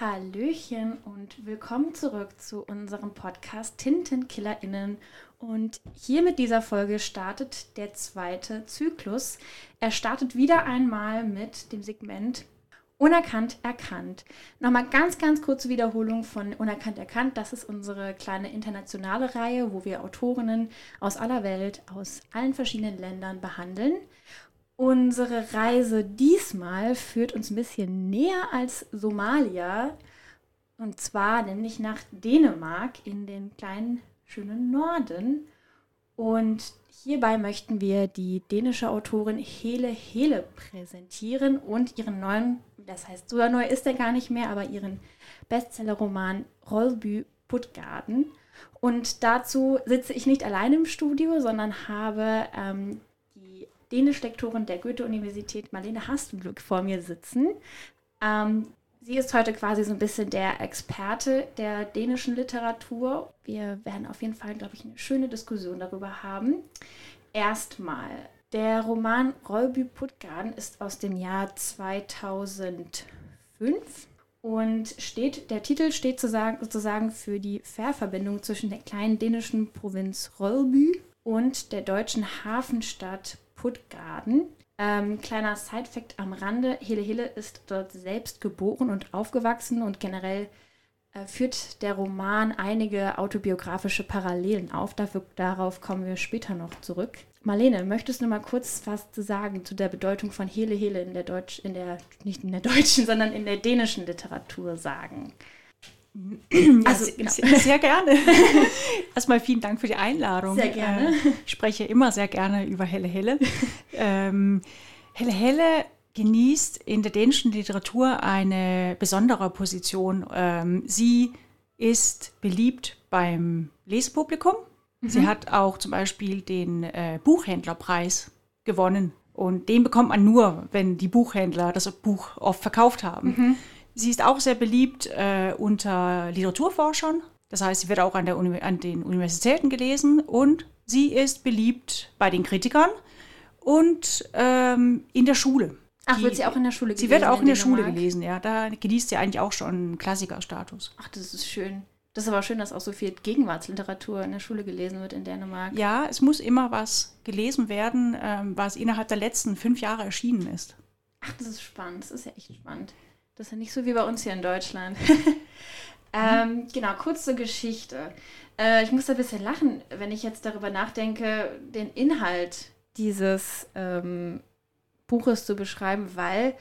Hallöchen und willkommen zurück zu unserem Podcast TintenkillerInnen. Und hier mit dieser Folge startet der zweite Zyklus. Er startet wieder einmal mit dem Segment Unerkannt erkannt. Nochmal ganz, ganz kurze Wiederholung von Unerkannt erkannt. Das ist unsere kleine internationale Reihe, wo wir Autorinnen aus aller Welt, aus allen verschiedenen Ländern behandeln. Unsere Reise diesmal führt uns ein bisschen näher als Somalia. Und zwar nämlich nach Dänemark in den kleinen, schönen Norden. Und hierbei möchten wir die dänische Autorin Hele Hele präsentieren und ihren neuen, das heißt, so neu ist er gar nicht mehr, aber ihren Bestsellerroman Rollbü Puttgarden. Und dazu sitze ich nicht allein im Studio, sondern habe ähm, Dänisch-Lektorin der Goethe-Universität Marlene Hastenglück vor mir sitzen. Ähm, sie ist heute quasi so ein bisschen der Experte der dänischen Literatur. Wir werden auf jeden Fall, glaube ich, eine schöne Diskussion darüber haben. Erstmal, der Roman Rollby Puttgarden ist aus dem Jahr 2005 und steht, der Titel steht sozusagen für die Fährverbindung zwischen der kleinen dänischen Provinz Rollby und der deutschen Hafenstadt Puttgarden. Ähm, kleiner Side-Fact am Rande: Hele Hille ist dort selbst geboren und aufgewachsen und generell äh, führt der Roman einige autobiografische Parallelen auf. Dafür, darauf kommen wir später noch zurück. Marlene, möchtest du mal kurz was zu sagen zu der Bedeutung von Hele Hele in der Deutsch, in der, nicht in der deutschen, sondern in der dänischen Literatur sagen? Also, genau. sehr, sehr gerne. Erstmal vielen Dank für die Einladung. Sehr gerne. Äh, ich spreche immer sehr gerne über Helle Helle. ähm, Helle Helle genießt in der dänischen Literatur eine besondere Position. Ähm, sie ist beliebt beim Lesepublikum. Mhm. Sie hat auch zum Beispiel den äh, Buchhändlerpreis gewonnen. Und den bekommt man nur, wenn die Buchhändler das Buch oft verkauft haben. Mhm. Sie ist auch sehr beliebt äh, unter Literaturforschern. Das heißt, sie wird auch an, der Uni an den Universitäten gelesen und sie ist beliebt bei den Kritikern und ähm, in der Schule. Ach, wird sie auch in der Schule gelesen? Sie wird auch in, in der Schule gelesen, ja. Da genießt sie eigentlich auch schon Klassikerstatus. Ach, das ist schön. Das ist aber schön, dass auch so viel Gegenwartsliteratur in der Schule gelesen wird in Dänemark. Ja, es muss immer was gelesen werden, ähm, was innerhalb der letzten fünf Jahre erschienen ist. Ach, das ist spannend. Das ist ja echt spannend. Das ist ja nicht so wie bei uns hier in Deutschland. ähm, genau, kurz zur Geschichte. Äh, ich muss da ein bisschen lachen, wenn ich jetzt darüber nachdenke, den Inhalt dieses ähm, Buches zu beschreiben, weil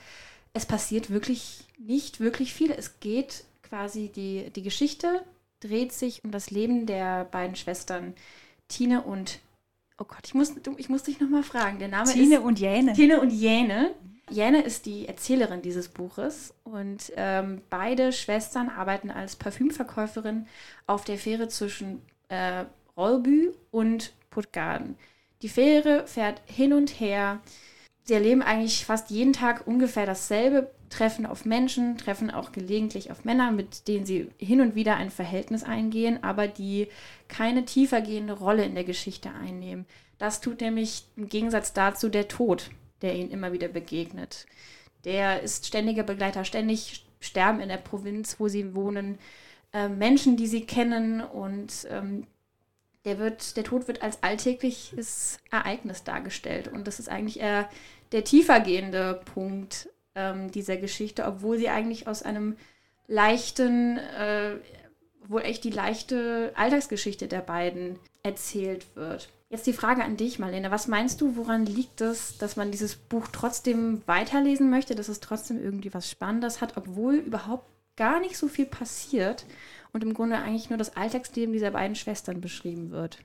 es passiert wirklich nicht wirklich viel. Es geht quasi, die, die Geschichte dreht sich um das Leben der beiden Schwestern Tine und Oh Gott, ich muss, ich muss dich nochmal fragen. Der Name Tine ist und Jäne. Tine und Jäne. Jane ist die Erzählerin dieses Buches und ähm, beide Schwestern arbeiten als Parfümverkäuferin auf der Fähre zwischen äh, Rollbü und Puttgarden. Die Fähre fährt hin und her. Sie erleben eigentlich fast jeden Tag ungefähr dasselbe, treffen auf Menschen, treffen auch gelegentlich auf Männer, mit denen sie hin und wieder ein Verhältnis eingehen, aber die keine tiefergehende Rolle in der Geschichte einnehmen. Das tut nämlich im Gegensatz dazu der Tod, der ihnen immer wieder begegnet. Der ist ständiger Begleiter. Ständig sterben in der Provinz, wo sie wohnen, äh, Menschen, die sie kennen und ähm, der, wird, der Tod wird als alltägliches Ereignis dargestellt. Und das ist eigentlich eher der tiefergehende Punkt ähm, dieser Geschichte, obwohl sie eigentlich aus einem leichten, äh, wohl echt die leichte Alltagsgeschichte der beiden erzählt wird. Jetzt die Frage an dich, Marlene. Was meinst du, woran liegt es, dass man dieses Buch trotzdem weiterlesen möchte, dass es trotzdem irgendwie was Spannendes hat, obwohl überhaupt gar nicht so viel passiert und im Grunde eigentlich nur das Alltagsleben dieser beiden Schwestern beschrieben wird?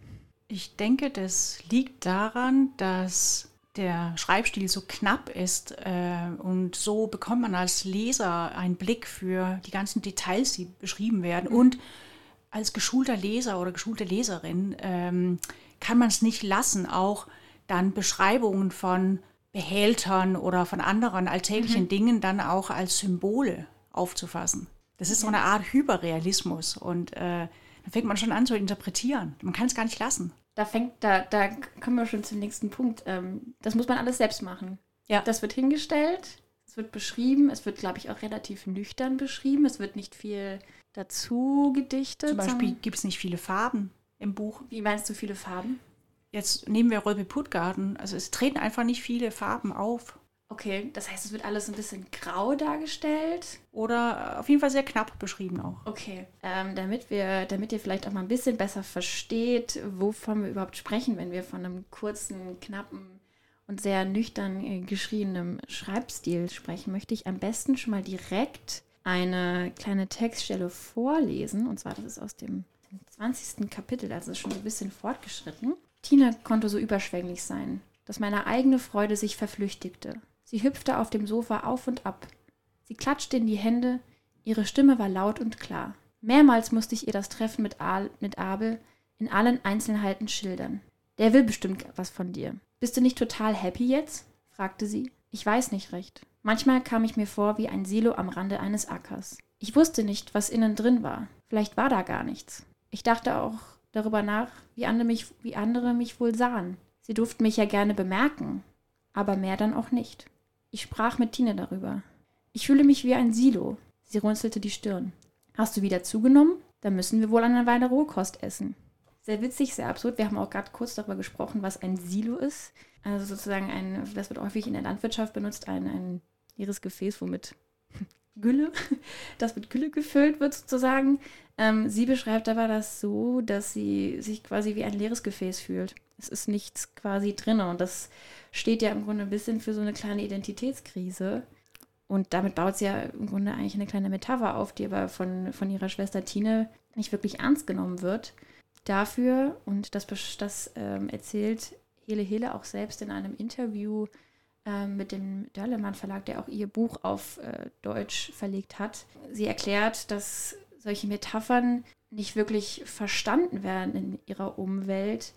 Ich denke, das liegt daran, dass der Schreibstil so knapp ist äh, und so bekommt man als Leser einen Blick für die ganzen Details, die beschrieben werden. Mhm. Und als geschulter Leser oder geschulte Leserin ähm, kann man es nicht lassen, auch dann Beschreibungen von Behältern oder von anderen alltäglichen mhm. Dingen dann auch als Symbole aufzufassen. Das ist so eine Art Hyperrealismus und äh, dann fängt man schon an zu interpretieren. Man kann es gar nicht lassen. Da fängt, da, da kommen wir schon zum nächsten Punkt. Ähm, das muss man alles selbst machen. Ja. Das wird hingestellt, Es wird beschrieben, es wird, glaube ich, auch relativ nüchtern beschrieben. Es wird nicht viel dazu gedichtet. Zum Beispiel gibt es nicht viele Farben im Buch. Wie meinst du viele Farben? Jetzt nehmen wir Röbe Puttgarten. Also es treten einfach nicht viele Farben auf. Okay, das heißt, es wird alles ein bisschen grau dargestellt. Oder auf jeden Fall sehr knapp beschrieben auch. Okay, ähm, damit, wir, damit ihr vielleicht auch mal ein bisschen besser versteht, wovon wir überhaupt sprechen, wenn wir von einem kurzen, knappen und sehr nüchtern äh, geschriebenem Schreibstil sprechen, möchte ich am besten schon mal direkt eine kleine Textstelle vorlesen. Und zwar, das ist aus dem 20. Kapitel, also schon ein bisschen fortgeschritten. Tina konnte so überschwänglich sein, dass meine eigene Freude sich verflüchtigte. Sie hüpfte auf dem Sofa auf und ab. Sie klatschte in die Hände, ihre Stimme war laut und klar. Mehrmals musste ich ihr das Treffen mit, Al mit Abel in allen Einzelheiten schildern. Der will bestimmt was von dir. Bist du nicht total happy jetzt? fragte sie. Ich weiß nicht recht. Manchmal kam ich mir vor wie ein Silo am Rande eines Ackers. Ich wusste nicht, was innen drin war. Vielleicht war da gar nichts. Ich dachte auch darüber nach, wie andere mich, wie andere mich wohl sahen. Sie durften mich ja gerne bemerken, aber mehr dann auch nicht. Ich sprach mit Tine darüber. Ich fühle mich wie ein Silo. Sie runzelte die Stirn. Hast du wieder zugenommen? Dann müssen wir wohl eine Weile Rohkost essen. Sehr witzig, sehr absurd. Wir haben auch gerade kurz darüber gesprochen, was ein Silo ist. Also sozusagen ein, das wird häufig in der Landwirtschaft benutzt, ein, ein leeres Gefäß, womit Gülle, das mit Gülle gefüllt wird sozusagen. Ähm, sie beschreibt aber das so, dass sie sich quasi wie ein leeres Gefäß fühlt. Es ist nichts quasi drin und das steht ja im Grunde ein bisschen für so eine kleine Identitätskrise. Und damit baut sie ja im Grunde eigentlich eine kleine Metapher auf, die aber von, von ihrer Schwester Tine nicht wirklich ernst genommen wird. Dafür, und das, das ähm, erzählt Hele Hele auch selbst in einem Interview äh, mit dem Dörlemann Verlag, der auch ihr Buch auf äh, Deutsch verlegt hat. Sie erklärt, dass solche Metaphern nicht wirklich verstanden werden in ihrer Umwelt,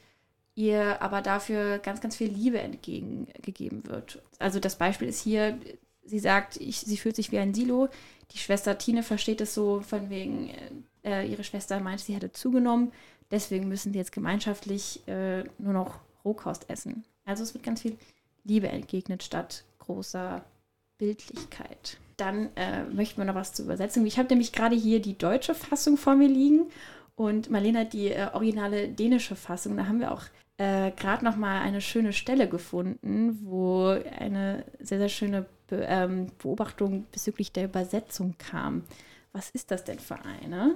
ihr aber dafür ganz, ganz viel Liebe entgegengegeben wird. Also das Beispiel ist hier, sie sagt, ich, sie fühlt sich wie ein Silo. Die Schwester Tine versteht es so von wegen, äh, ihre Schwester meinte, sie hätte zugenommen. Deswegen müssen sie jetzt gemeinschaftlich äh, nur noch Rohkost essen. Also es wird ganz viel Liebe entgegnet statt großer Bildlichkeit. Dann äh, möchten wir noch was zur Übersetzung. Ich habe nämlich gerade hier die deutsche Fassung vor mir liegen und Marlene hat die äh, originale dänische Fassung. Da haben wir auch äh, gerade noch mal eine schöne Stelle gefunden, wo eine sehr, sehr schöne Be ähm, Beobachtung bezüglich der Übersetzung kam. Was ist das denn für eine?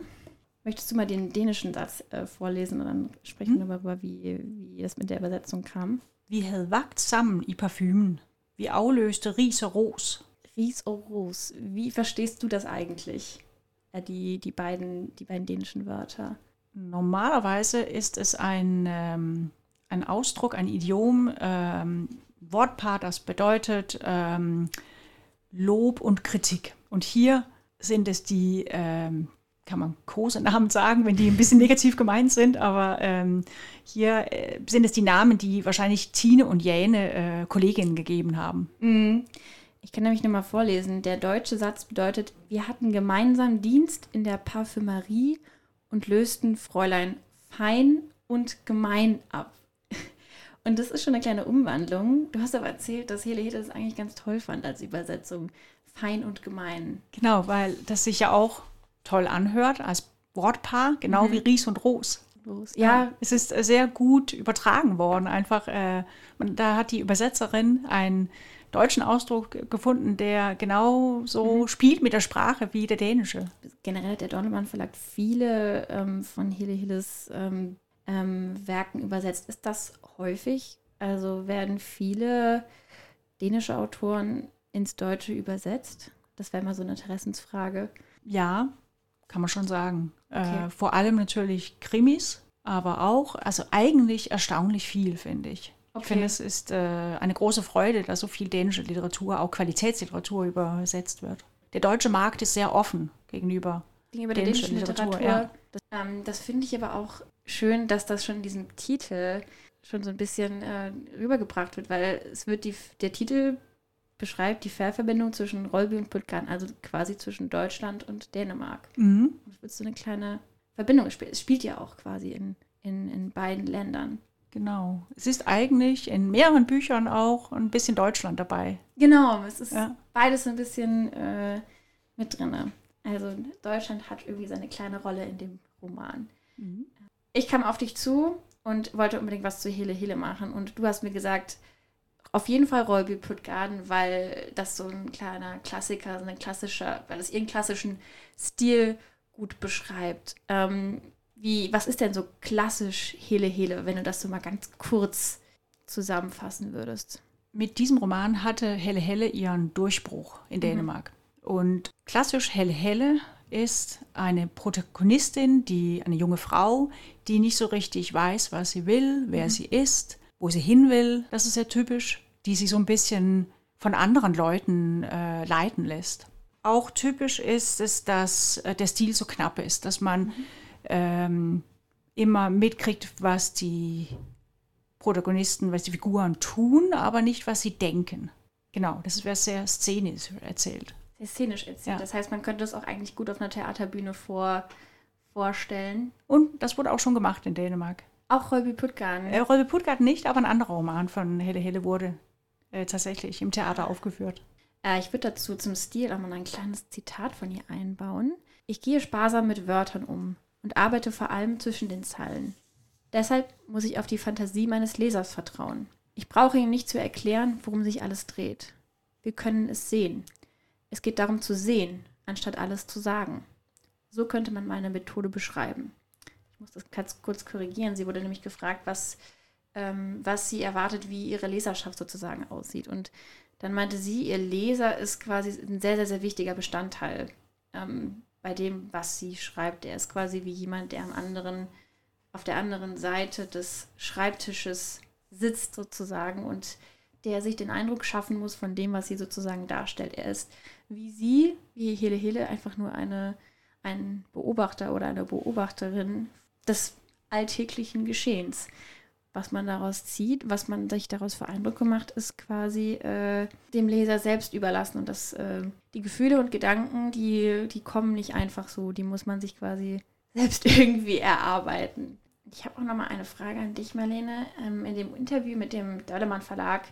Möchtest du mal den dänischen Satz äh, vorlesen und dann sprechen wir hm. darüber, wie, wie das mit der Übersetzung kam? Vi havde vagt sammen i parfumen. Vi afløste ris og ros. Ries og ros. Wie verstehst du das eigentlich? Äh, die, die, beiden, die beiden dänischen Wörter. Normalerweise ist es ein, ähm, ein Ausdruck, ein Idiom, ähm, Wortpaar, das bedeutet ähm, Lob und Kritik. Und hier sind es die, ähm, kann man Kosenamen sagen, wenn die ein bisschen negativ gemeint sind, aber ähm, hier äh, sind es die Namen, die wahrscheinlich Tine und Jäne äh, Kolleginnen gegeben haben. Mhm. Ich kann nämlich nochmal vorlesen. Der deutsche Satz bedeutet, wir hatten gemeinsam Dienst in der Parfümerie und lösten Fräulein fein und gemein ab. Und das ist schon eine kleine Umwandlung. Du hast aber erzählt, dass Hele Hede das eigentlich ganz toll fand als Übersetzung. Fein und gemein. Genau, weil das sich ja auch toll anhört als Wortpaar, genau mhm. wie Ries und Ros. Ja, es ist sehr gut übertragen worden. Einfach, äh, da hat die Übersetzerin einen deutschen Ausdruck gefunden, der genau so mhm. spielt mit der Sprache wie der dänische. Generell hat der Donnermann Verlag viele ähm, von Hille Hilles ähm, ähm, Werken übersetzt. Ist das häufig? Also werden viele dänische Autoren ins Deutsche übersetzt? Das wäre mal so eine Interessensfrage. Ja, kann man schon sagen. Äh, okay. Äh, vor allem natürlich Krimis, aber auch, also eigentlich erstaunlich viel, finde ich. Okay. Ich finde, es ist äh, eine große Freude, dass so viel dänische Literatur, auch Qualitätsliteratur übersetzt wird. Der deutsche Markt ist sehr offen gegenüber, gegenüber der dänischen Literatur. Literatur ja. Das, ähm, das finde ich aber auch schön, dass das schon in diesem Titel schon so ein bisschen äh, rübergebracht wird, weil es wird die, der Titel beschreibt die Fährverbindung zwischen Rolby und Putkan, also quasi zwischen Deutschland und Dänemark. Mhm. Es wird so eine kleine Verbindung gespielt. Es spielt ja auch quasi in, in, in beiden Ländern. Genau. Es ist eigentlich in mehreren Büchern auch ein bisschen Deutschland dabei. Genau, es ist ja. beides ein bisschen äh, mit drin. Also Deutschland hat irgendwie seine kleine Rolle in dem Roman. Mhm. Ich kam auf dich zu und wollte unbedingt was zu Hele Hele machen. Und du hast mir gesagt, auf jeden Fall Royal Puttgarden, weil das so ein kleiner Klassiker, so ein klassischer, weil es ihren klassischen Stil gut beschreibt. Ähm, wie, was ist denn so klassisch Hele Hele, wenn du das so mal ganz kurz zusammenfassen würdest? Mit diesem Roman hatte Helle Helle ihren Durchbruch in mhm. Dänemark. Mhm. Und klassisch Helle Helle ist eine Protagonistin, die eine junge Frau, die nicht so richtig weiß, was sie will, wer mhm. sie ist, wo sie hin will. Das ist sehr typisch die sich so ein bisschen von anderen Leuten äh, leiten lässt. Auch typisch ist es, dass äh, der Stil so knapp ist, dass man mhm. ähm, immer mitkriegt, was die Protagonisten, was die Figuren tun, aber nicht, was sie denken. Genau, das wäre sehr szenisch erzählt. Sehr szenisch erzählt. Ja. Das heißt, man könnte das auch eigentlich gut auf einer Theaterbühne vor, vorstellen. Und das wurde auch schon gemacht in Dänemark. Auch Rolby Puttgarten? Äh, Rolby Puttgarten nicht, aber ein anderer Roman von Helle Helle wurde äh, tatsächlich im Theater aufgeführt. Äh, ich würde dazu zum Stil auch mal ein kleines Zitat von ihr einbauen. Ich gehe sparsam mit Wörtern um und arbeite vor allem zwischen den Zeilen. Deshalb muss ich auf die Fantasie meines Lesers vertrauen. Ich brauche ihm nicht zu erklären, worum sich alles dreht. Wir können es sehen. Es geht darum zu sehen, anstatt alles zu sagen. So könnte man meine Methode beschreiben. Ich muss das kurz korrigieren. Sie wurde nämlich gefragt, was ähm, was sie erwartet, wie ihre Leserschaft sozusagen aussieht. Und dann meinte sie, ihr Leser ist quasi ein sehr, sehr, sehr wichtiger Bestandteil ähm, bei dem, was sie schreibt. Er ist quasi wie jemand, der am anderen, auf der anderen Seite des Schreibtisches sitzt sozusagen und der sich den Eindruck schaffen muss von dem, was sie sozusagen darstellt. Er ist wie sie, wie Hele Hele, einfach nur eine, ein Beobachter oder eine Beobachterin des alltäglichen Geschehens was man daraus zieht, was man sich daraus für Eindrücke macht, ist quasi äh, dem Leser selbst überlassen. Und das, äh, die Gefühle und Gedanken, die, die kommen nicht einfach so, die muss man sich quasi selbst irgendwie erarbeiten. Ich habe auch noch mal eine Frage an dich, Marlene. Ähm, in dem Interview mit dem Dörlemann Verlag,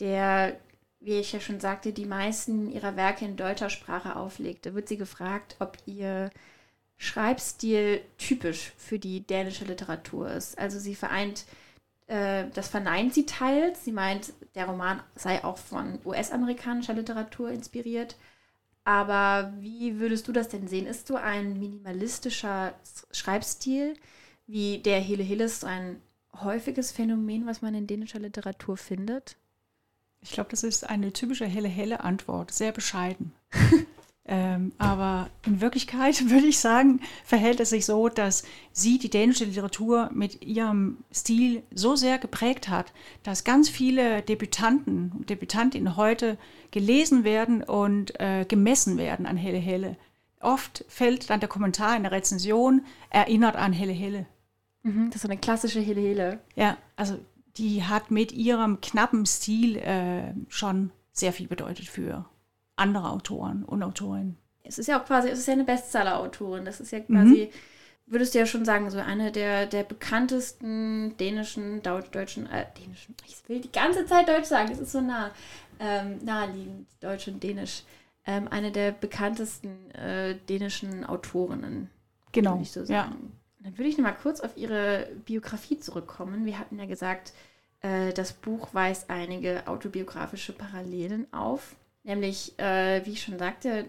der, wie ich ja schon sagte, die meisten ihrer Werke in deutscher Sprache auflegte, wird sie gefragt, ob ihr Schreibstil typisch für die dänische Literatur ist. Also sie vereint äh, das verneint sie teils. Sie meint, der Roman sei auch von US-amerikanischer Literatur inspiriert. Aber wie würdest du das denn sehen? Ist so ein minimalistischer Schreibstil wie der Hele Hilles ein häufiges Phänomen, was man in dänischer Literatur findet? Ich glaube, das ist eine typische helle helle Antwort, sehr bescheiden. Ähm, aber in Wirklichkeit würde ich sagen, verhält es sich so, dass sie die dänische Literatur mit ihrem Stil so sehr geprägt hat, dass ganz viele Debütanten und Debütantinnen heute gelesen werden und äh, gemessen werden an Helle Helle. Oft fällt dann der Kommentar in der Rezension, erinnert an Helle Helle. Mhm, das ist eine klassische Helle Helle. Ja, also die hat mit ihrem knappen Stil äh, schon sehr viel bedeutet für andere Autoren und Autorinnen. Es ist ja auch quasi, es ist ja eine Bestseller-Autorin. Das ist ja quasi, mhm. würdest du ja schon sagen, so eine der, der bekanntesten dänischen, deutschen, äh, dänischen, ich will die ganze Zeit Deutsch sagen, es ist so nah, ähm, naheliegend, Deutsch und Dänisch. Ähm, eine der bekanntesten äh, dänischen Autorinnen. Genau. Würde ich so sagen. Ja. Dann würde ich noch mal kurz auf ihre Biografie zurückkommen. Wir hatten ja gesagt, äh, das Buch weist einige autobiografische Parallelen auf. Nämlich, äh, wie ich schon sagte,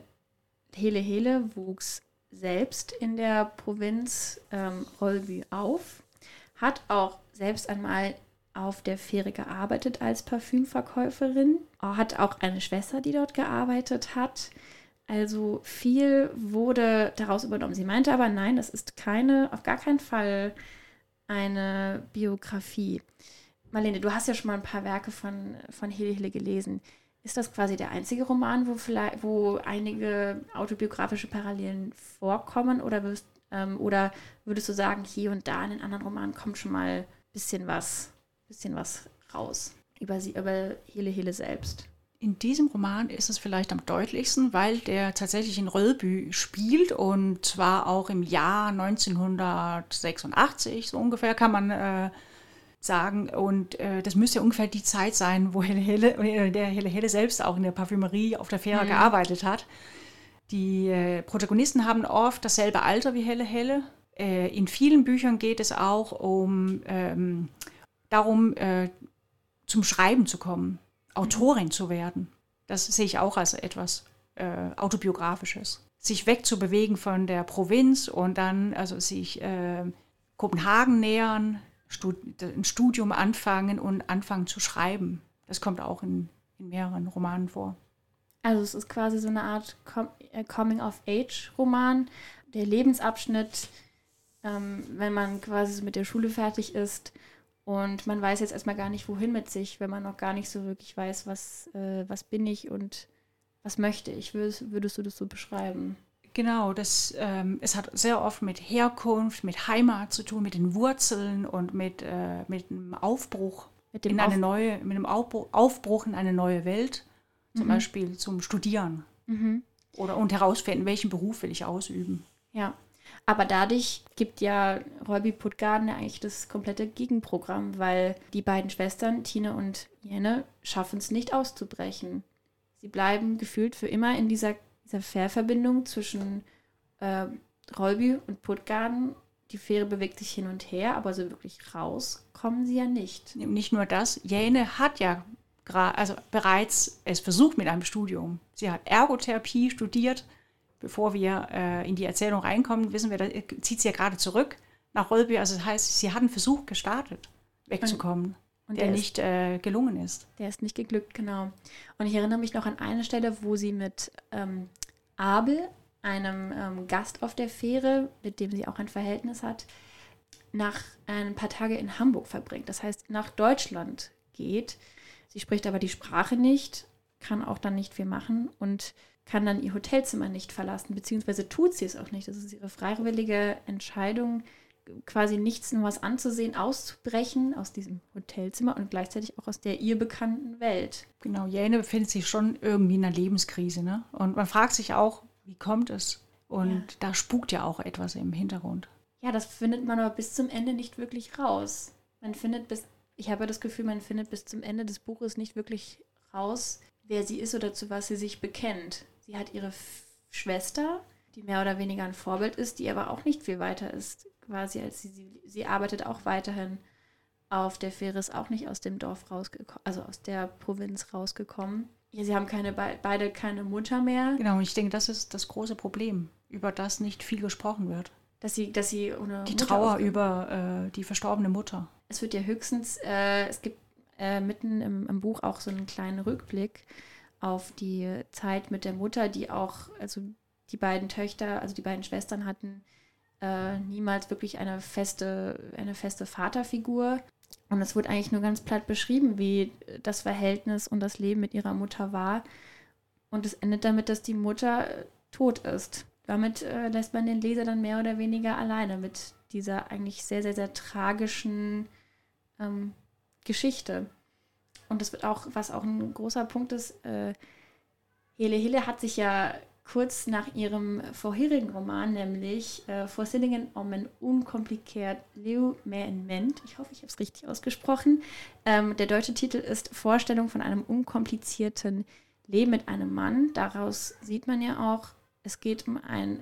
Hele Hele wuchs selbst in der Provinz ähm, Rolby auf, hat auch selbst einmal auf der Fähre gearbeitet als Parfümverkäuferin, hat auch eine Schwester, die dort gearbeitet hat. Also viel wurde daraus übernommen. Sie meinte aber, nein, das ist keine, auf gar keinen Fall eine Biografie. Marlene, du hast ja schon mal ein paar Werke von, von Hele Hele gelesen. Ist das quasi der einzige Roman, wo vielleicht, wo einige autobiografische Parallelen vorkommen? Oder würdest, ähm, oder würdest du sagen, hier und da in den anderen Romanen kommt schon mal ein bisschen was, bisschen was raus über sie, über Hele Hele selbst? In diesem Roman ist es vielleicht am deutlichsten, weil der tatsächlich in Rödby spielt und zwar auch im Jahr 1986, so ungefähr kann man äh, sagen. Und äh, das müsste ungefähr die Zeit sein, wo Helle Helle, äh, der Helle Helle selbst auch in der Parfümerie auf der Fähre mhm. gearbeitet hat. Die äh, Protagonisten haben oft dasselbe Alter wie Helle Helle. Äh, in vielen Büchern geht es auch um ähm, darum, äh, zum Schreiben zu kommen, Autorin zu werden. Das sehe ich auch als etwas äh, autobiografisches. Sich wegzubewegen von der Provinz und dann also sich Kopenhagen nähern, ein Studium anfangen und anfangen zu schreiben. Das kommt auch in, in mehreren Romanen vor. Also es ist quasi so eine Art äh, Coming-of-Age-Roman, der Lebensabschnitt, ähm, wenn man quasi mit der Schule fertig ist und man weiß jetzt erstmal gar nicht, wohin mit sich, wenn man noch gar nicht so wirklich weiß, was, äh, was bin ich und was möchte ich. Würdest, würdest du das so beschreiben? Genau, das, ähm, es hat sehr oft mit Herkunft, mit Heimat zu tun, mit den Wurzeln und mit, äh, mit einem Aufbruch mit dem in eine neue, mit einem Aufbruch, Aufbruch in eine neue Welt, zum mhm. Beispiel zum Studieren mhm. oder und herausfinden, welchen Beruf will ich ausüben. Ja, aber dadurch gibt ja Räubi Puttgarden eigentlich das komplette Gegenprogramm, weil die beiden Schwestern, Tine und Jenne, schaffen es nicht auszubrechen. Sie bleiben gefühlt für immer in dieser dieser Fährverbindung zwischen äh, Rolby und Puttgarden. Die Fähre bewegt sich hin und her, aber so wirklich raus kommen sie ja nicht. Nicht nur das, Jane hat ja also bereits es versucht mit einem Studium. Sie hat Ergotherapie studiert. Bevor wir äh, in die Erzählung reinkommen, wissen wir, da zieht sie ja gerade zurück nach Rolby. Also das heißt, sie hat einen Versuch gestartet, wegzukommen. Und der, der nicht äh, gelungen ist. Der ist nicht geglückt, genau. Und ich erinnere mich noch an eine Stelle, wo sie mit ähm, Abel, einem ähm, Gast auf der Fähre, mit dem sie auch ein Verhältnis hat, nach ein paar Tage in Hamburg verbringt. Das heißt, nach Deutschland geht. Sie spricht aber die Sprache nicht, kann auch dann nicht viel machen und kann dann ihr Hotelzimmer nicht verlassen, beziehungsweise tut sie es auch nicht. Das ist ihre freiwillige Entscheidung, quasi nichts nur was anzusehen, auszubrechen aus diesem Hotelzimmer und gleichzeitig auch aus der ihr bekannten Welt. Genau, Jane befindet sich schon irgendwie in einer Lebenskrise, ne? Und man fragt sich auch, wie kommt es? Und ja. da spukt ja auch etwas im Hintergrund. Ja, das findet man aber bis zum Ende nicht wirklich raus. Man findet bis, ich habe das Gefühl, man findet bis zum Ende des Buches nicht wirklich raus, wer sie ist oder zu was sie sich bekennt. Sie hat ihre Schwester, die mehr oder weniger ein Vorbild ist, die aber auch nicht viel weiter ist quasi, als sie, sie, sie arbeitet auch weiterhin auf der Fähre, ist auch nicht aus dem Dorf rausgekommen, also aus der Provinz rausgekommen. Ja, sie haben keine, beide keine Mutter mehr. Genau, und ich denke, das ist das große Problem, über das nicht viel gesprochen wird. Dass sie, dass sie ohne Die Mutter Trauer über äh, die verstorbene Mutter. Es wird ja höchstens, äh, es gibt äh, mitten im, im, Buch auch so einen kleinen Rückblick auf die Zeit mit der Mutter, die auch, also die beiden Töchter, also die beiden Schwestern hatten äh, niemals wirklich eine feste, eine feste Vaterfigur. Und es wird eigentlich nur ganz platt beschrieben, wie das Verhältnis und das Leben mit ihrer Mutter war. Und es endet damit, dass die Mutter äh, tot ist. Damit äh, lässt man den Leser dann mehr oder weniger alleine mit dieser eigentlich sehr, sehr, sehr tragischen ähm, Geschichte. Und das wird auch, was auch ein großer Punkt ist, äh, Hele Hille hat sich ja kurz nach ihrem vorherigen Roman, nämlich äh, Voorstillingen om een unkompliceerd Leeuwement. Ich hoffe, ich habe es richtig ausgesprochen. Ähm, der deutsche Titel ist Vorstellung von einem unkomplizierten Leben mit einem Mann. Daraus sieht man ja auch, es geht um ein,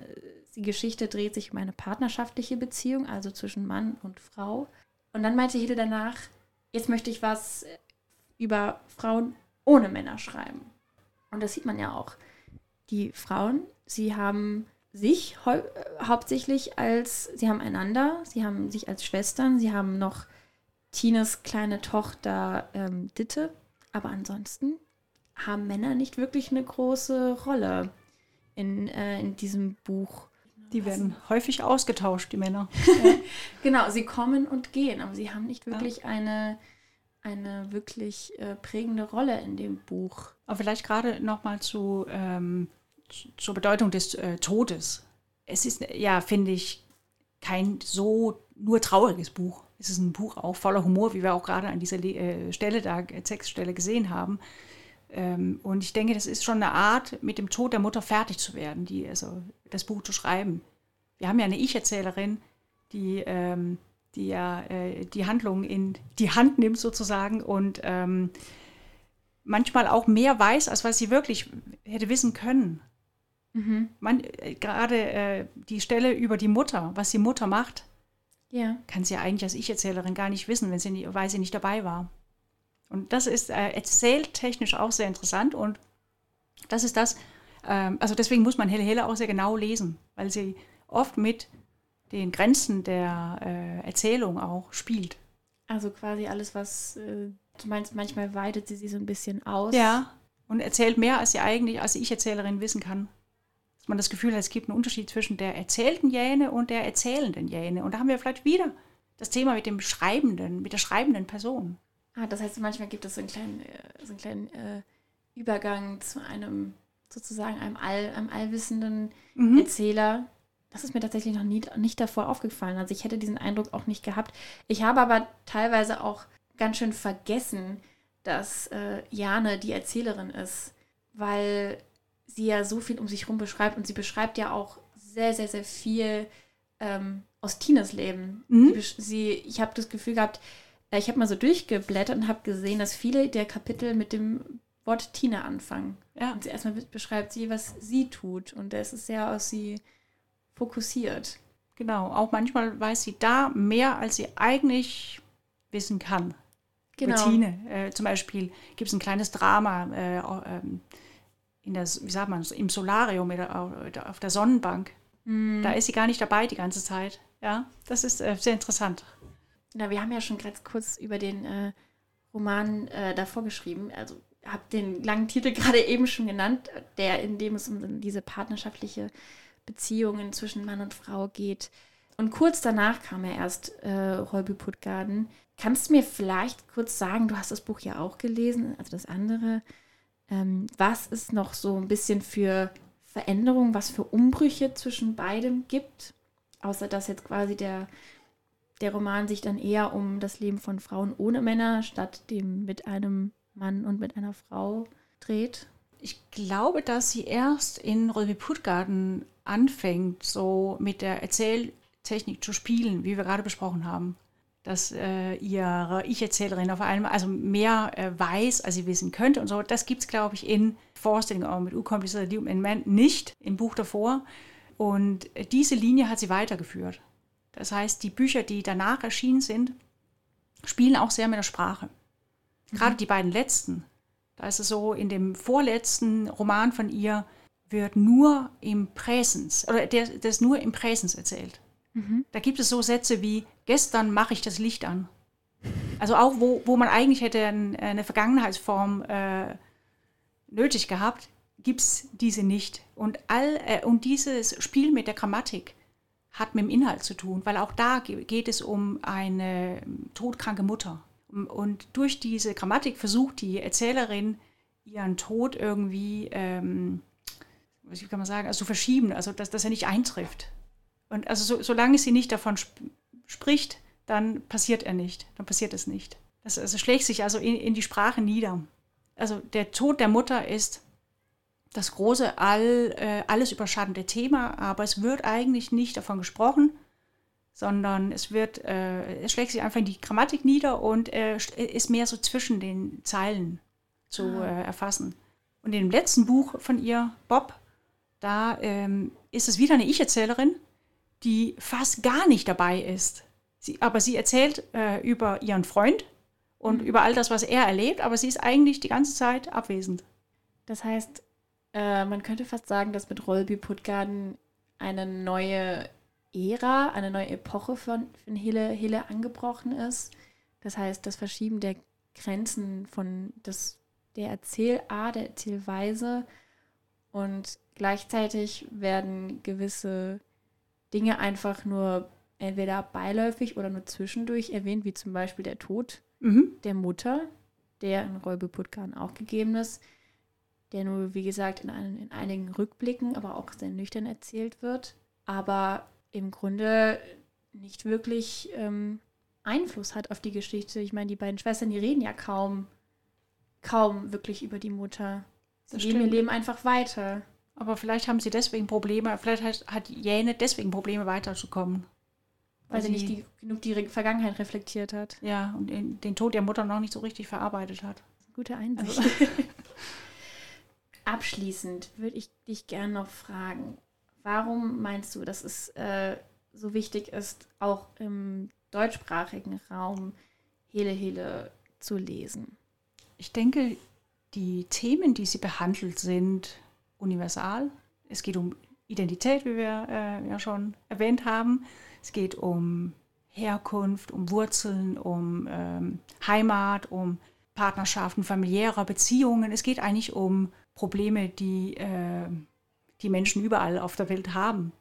die Geschichte dreht sich um eine partnerschaftliche Beziehung, also zwischen Mann und Frau. Und dann meinte Hede danach, jetzt möchte ich was über Frauen ohne Männer schreiben. Und das sieht man ja auch die Frauen, sie haben sich hau hauptsächlich als, sie haben einander, sie haben sich als Schwestern, sie haben noch Tines kleine Tochter ähm, Ditte, aber ansonsten haben Männer nicht wirklich eine große Rolle in, äh, in diesem Buch. Die werden häufig ausgetauscht, die Männer. Ja, genau, sie kommen und gehen, aber sie haben nicht wirklich ja. eine, eine wirklich äh, prägende Rolle in dem Buch. Aber vielleicht gerade nochmal zu ähm, zur Bedeutung des äh, Todes. Es ist, ja, finde ich, kein so nur trauriges Buch. Es ist ein Buch auch voller Humor, wie wir auch gerade an dieser äh, Stelle da, äh, Textstelle gesehen haben. Ähm, und ich denke, das ist schon eine Art, mit dem Tod der Mutter fertig zu werden, die, also das Buch zu schreiben. Wir haben ja eine Ich-Erzählerin, die ähm, die ja äh, die Handlung in die Hand nimmt sozusagen und ähm, manchmal auch mehr weiß, als was sie wirklich hätte wissen können. Mhm. Man, äh, gerade äh, die Stelle über die Mutter, was die Mutter macht, ja. kann sie ja eigentlich als Ich-Erzählerin gar nicht wissen, wenn sie nie, weil sie nicht dabei war. Und das ist äh, erzähltechnisch auch sehr interessant und das ist das, ähm, also deswegen muss man Helle Helle auch sehr genau lesen, weil sie oft mit den Grenzen der äh, Erzählung auch spielt. Also quasi alles, was äh, du meinst, manchmal weitet sie sich so ein bisschen aus. Ja, und erzählt mehr, als sie eigentlich als Ich-Erzählerin wissen kann. Dass man das Gefühl hat, es gibt einen Unterschied zwischen der erzählten Jäne und der erzählenden Jäne. Und da haben wir vielleicht wieder das Thema mit dem Schreibenden, mit der schreibenden Person. Ah, das heißt, manchmal gibt es so einen kleinen, äh, so einen kleinen äh, Übergang zu einem sozusagen einem, all, einem allwissenden mhm. Erzähler. Das ist mir tatsächlich noch nie, nicht davor aufgefallen. Also ich hätte diesen Eindruck auch nicht gehabt. Ich habe aber teilweise auch ganz schön vergessen, dass äh, Jane die Erzählerin ist, weil sie ja so viel um sich herum beschreibt und sie beschreibt ja auch sehr, sehr, sehr viel ähm, aus Tinas Leben. Mhm. Sie, sie, ich habe das Gefühl gehabt, äh, ich habe mal so durchgeblättert und habe gesehen, dass viele der Kapitel mit dem Wort Tina anfangen. Ja. Und sie erstmal beschreibt sie, was sie tut. Und es ist sehr aus sie fokussiert. Genau, auch manchmal weiß sie da mehr, als sie eigentlich wissen kann. Genau. Routine. Äh, zum Beispiel gibt es ein kleines Drama äh, ähm, in der, wie sagt man, im Solarium oder auf der Sonnenbank. Mm. Da ist sie gar nicht dabei die ganze Zeit. Ja, das ist äh, sehr interessant. Na, wir haben ja schon ganz kurz über den äh, Roman äh, davor geschrieben. Also habe den langen Titel gerade eben schon genannt, der in dem es um diese partnerschaftliche Beziehungen zwischen Mann und Frau geht. Und kurz danach kam er erst äh, Holby Puttgarden. Kannst du mir vielleicht kurz sagen, du hast das Buch ja auch gelesen, also das andere, ähm, was es noch so ein bisschen für Veränderungen, was für Umbrüche zwischen beidem gibt? Außer dass jetzt quasi der, der Roman sich dann eher um das Leben von Frauen ohne Männer statt dem mit einem Mann und mit einer Frau dreht? Ich glaube, dass sie erst in Röwe Puttgarten anfängt, so mit der Erzähltechnik zu spielen, wie wir gerade besprochen haben. Dass äh, ihre Ich-Erzählerin auf einmal also mehr äh, weiß, als sie wissen könnte und so. Das gibt es, glaube ich, in Vorstellungen auch mit Unkomplizierter Liebe und Man nicht im Buch davor. Und diese Linie hat sie weitergeführt. Das heißt, die Bücher, die danach erschienen sind, spielen auch sehr mit der Sprache. Gerade die beiden letzten. Da ist es so, in dem vorletzten Roman von ihr wird nur im Präsens, oder der, der ist nur im Präsens erzählt. Mhm. Da gibt es so Sätze wie, gestern mache ich das Licht an. Also auch, wo, wo man eigentlich hätte eine Vergangenheitsform äh, nötig gehabt, gibt es diese nicht. Und, all, äh, und dieses Spiel mit der Grammatik hat mit dem Inhalt zu tun, weil auch da geht es um eine todkranke Mutter. Und durch diese Grammatik versucht die Erzählerin ihren Tod irgendwie, ähm, wie kann man sagen, also zu verschieben, also dass, dass er nicht eintrifft. Und also so, solange sie nicht davon sp spricht, dann passiert er nicht, dann passiert es nicht. Das also schlägt sich also in, in die Sprache nieder. Also der Tod der Mutter ist das große, all, äh, alles überschattende Thema, aber es wird eigentlich nicht davon gesprochen, sondern es wird, äh, es schlägt sich einfach in die Grammatik nieder und äh, ist mehr so zwischen den Zeilen zu ah. äh, erfassen. Und in dem letzten Buch von ihr, Bob, da ähm, ist es wieder eine Ich-Erzählerin, die fast gar nicht dabei ist. Sie, aber sie erzählt äh, über ihren Freund und mhm. über all das, was er erlebt, aber sie ist eigentlich die ganze Zeit abwesend. Das heißt, äh, man könnte fast sagen, dass mit Rolby Puttgarden eine neue Ära, eine neue Epoche von, von Hille, Hille angebrochen ist. Das heißt, das Verschieben der Grenzen von des, der Erzählart, der Erzählweise und gleichzeitig werden gewisse Dinge einfach nur entweder beiläufig oder nur zwischendurch erwähnt, wie zum Beispiel der Tod mhm. der Mutter, der in Räube Putkan auch gegeben ist, der nur, wie gesagt, in, einen, in einigen Rückblicken, aber auch sehr nüchtern erzählt wird. Aber im Grunde nicht wirklich ähm, Einfluss hat auf die Geschichte. Ich meine, die beiden Schwestern, die reden ja kaum, kaum wirklich über die Mutter. Sie leben ihr Leben einfach weiter. Aber vielleicht haben sie deswegen Probleme, vielleicht hat, hat Jäne deswegen Probleme weiterzukommen. Weil sie nicht die, genug die Vergangenheit reflektiert hat. Ja, und den, den Tod der Mutter noch nicht so richtig verarbeitet hat. Gute Einsicht. Also. Abschließend würde ich dich gerne noch fragen, warum meinst du, dass es äh, so wichtig ist, auch im deutschsprachigen Raum Hele Hele zu lesen? Ich denke, die Themen, die sie behandelt, sind universal. Es geht um Identität, wie wir äh, ja schon erwähnt haben. Es geht um Herkunft, um Wurzeln, um ähm, Heimat, um Partnerschaften, familiärer Beziehungen. Es geht eigentlich um Probleme, die äh, die Menschen überall auf der Welt haben.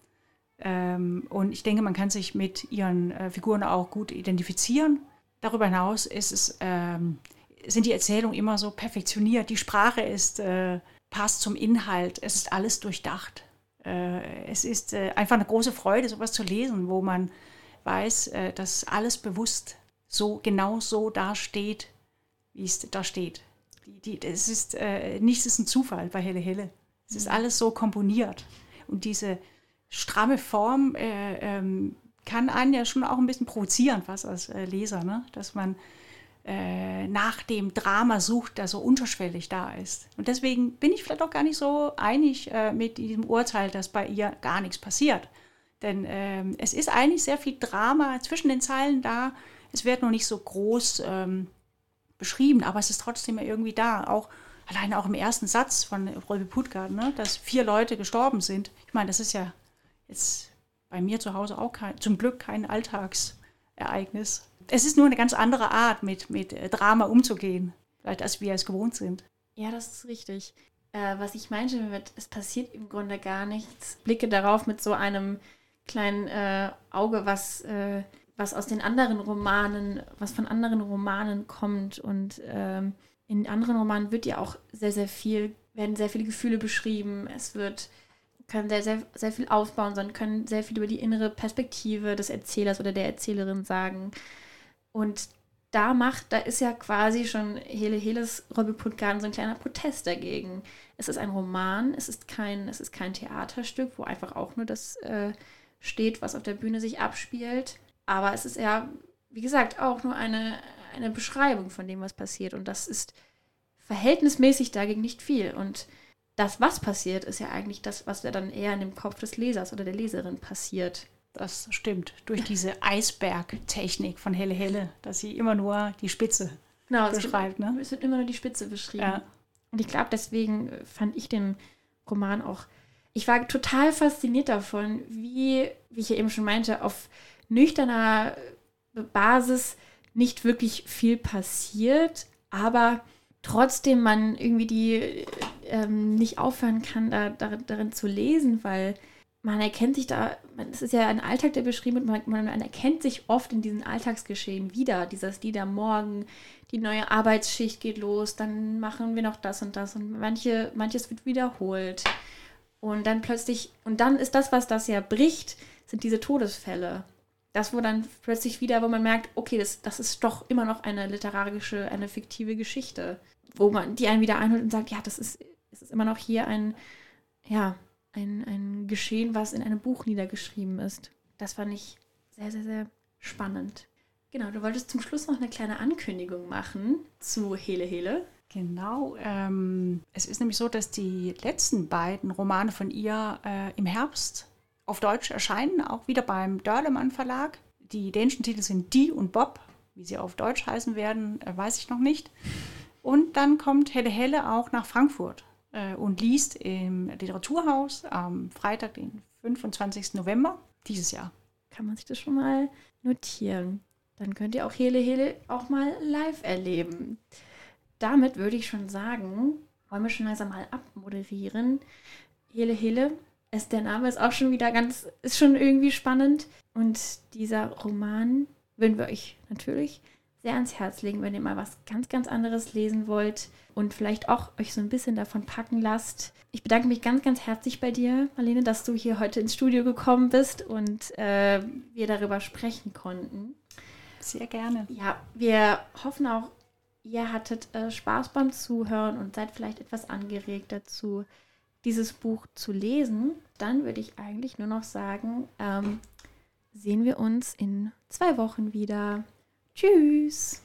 Ähm, und ich denke, man kann sich mit ihren äh, Figuren auch gut identifizieren. Darüber hinaus es, ähm, sind die Erzählungen immer so perfektioniert. Die Sprache ist, äh, passt zum Inhalt. Es ist alles durchdacht. Äh, es ist äh, einfach eine große Freude, sowas zu lesen, wo man weiß, äh, dass alles bewusst so genau so dasteht, wie es da steht. Die, die, es ist, nichts ist ein Zufall bei Helle Helle. Es ist mhm. alles so komponiert. Und diese stramme Form äh, ähm, kann einen ja schon auch ein bisschen provozieren, was als Leser, ne? dass man äh, nach dem Drama sucht, das so unterschwellig da ist. Und deswegen bin ich vielleicht auch gar nicht so einig äh, mit diesem Urteil, dass bei ihr gar nichts passiert. Denn ähm, es ist eigentlich sehr viel Drama zwischen den Zeilen da. Es wird noch nicht so groß ähm, beschrieben, aber es ist trotzdem irgendwie da. Auch alleine auch im ersten Satz von Rolbe Putgard, ne, dass vier Leute gestorben sind. Ich meine, das ist ja jetzt bei mir zu Hause auch kein, zum Glück kein Alltagsereignis. Es ist nur eine ganz andere Art, mit, mit äh, Drama umzugehen, als wir es gewohnt sind. Ja, das ist richtig. Äh, was ich meinte mit, es passiert im Grunde gar nichts. Blicke darauf mit so einem kleinen äh, Auge, was äh, was aus den anderen Romanen, was von anderen Romanen kommt. Und ähm, in anderen Romanen wird ja auch sehr, sehr viel, werden sehr viele Gefühle beschrieben. Es wird, können sehr, sehr, sehr viel aufbauen, sondern können sehr viel über die innere Perspektive des Erzählers oder der Erzählerin sagen. Und da macht, da ist ja quasi schon Hele Heles Robby Putgan so ein kleiner Protest dagegen. Es ist ein Roman, es ist kein, es ist kein Theaterstück, wo einfach auch nur das äh, steht, was auf der Bühne sich abspielt, aber es ist ja, wie gesagt, auch nur eine, eine Beschreibung von dem, was passiert. Und das ist verhältnismäßig dagegen nicht viel. Und das, was passiert, ist ja eigentlich das, was ja dann eher in dem Kopf des Lesers oder der Leserin passiert. Das stimmt. Durch diese Eisbergtechnik von Helle Helle, dass sie immer nur die Spitze genau, beschreibt. Es wird, ne? es wird immer nur die Spitze beschrieben. Ja. Und ich glaube, deswegen fand ich den Roman auch. Ich war total fasziniert davon, wie, wie ich ja eben schon meinte, auf nüchterner Basis nicht wirklich viel passiert, aber trotzdem man irgendwie die ähm, nicht aufhören kann, da, da, darin zu lesen, weil man erkennt sich da, es ist ja ein Alltag, der beschrieben wird, man, man, erkennt sich oft in diesen Alltagsgeschehen wieder. Dieses Lieder morgen, die neue Arbeitsschicht geht los, dann machen wir noch das und das und manche, manches wird wiederholt. Und dann plötzlich, und dann ist das, was das ja bricht, sind diese Todesfälle das, wo dann plötzlich wieder, wo man merkt, okay, das, das ist doch immer noch eine literarische, eine fiktive Geschichte, wo man die einen wieder einholt und sagt, ja, das ist, es ist immer noch hier ein, ja, ein, ein Geschehen, was in einem Buch niedergeschrieben ist. Das fand ich sehr, sehr, sehr spannend. Genau, du wolltest zum Schluss noch eine kleine Ankündigung machen zu Hele Hele. Genau. Ähm, es ist nämlich so, dass die letzten beiden Romane von ihr äh, im Herbst auf Deutsch erscheinen, auch wieder beim Dörlemann Verlag. Die dänischen Titel sind Die und Bob. Wie sie auf Deutsch heißen werden, äh, weiß ich noch nicht. Und dann kommt Helle Helle auch nach Frankfurt und liest im Literaturhaus am Freitag, den 25. November dieses Jahr. Kann man sich das schon mal notieren. Dann könnt ihr auch Hele Hele auch mal live erleben. Damit würde ich schon sagen, wollen wir schon langsam mal abmoderieren. Hele Hele ist der Name ist auch schon wieder ganz, ist schon irgendwie spannend. Und dieser Roman würden wir euch natürlich sehr ans Herz legen, wenn ihr mal was ganz, ganz anderes lesen wollt und vielleicht auch euch so ein bisschen davon packen lasst. Ich bedanke mich ganz, ganz herzlich bei dir, Marlene, dass du hier heute ins Studio gekommen bist und äh, wir darüber sprechen konnten. Sehr gerne. Ja, wir hoffen auch, ihr hattet äh, Spaß beim Zuhören und seid vielleicht etwas angeregt dazu, dieses Buch zu lesen, dann würde ich eigentlich nur noch sagen, ähm, sehen wir uns in zwei Wochen wieder. Tschüss!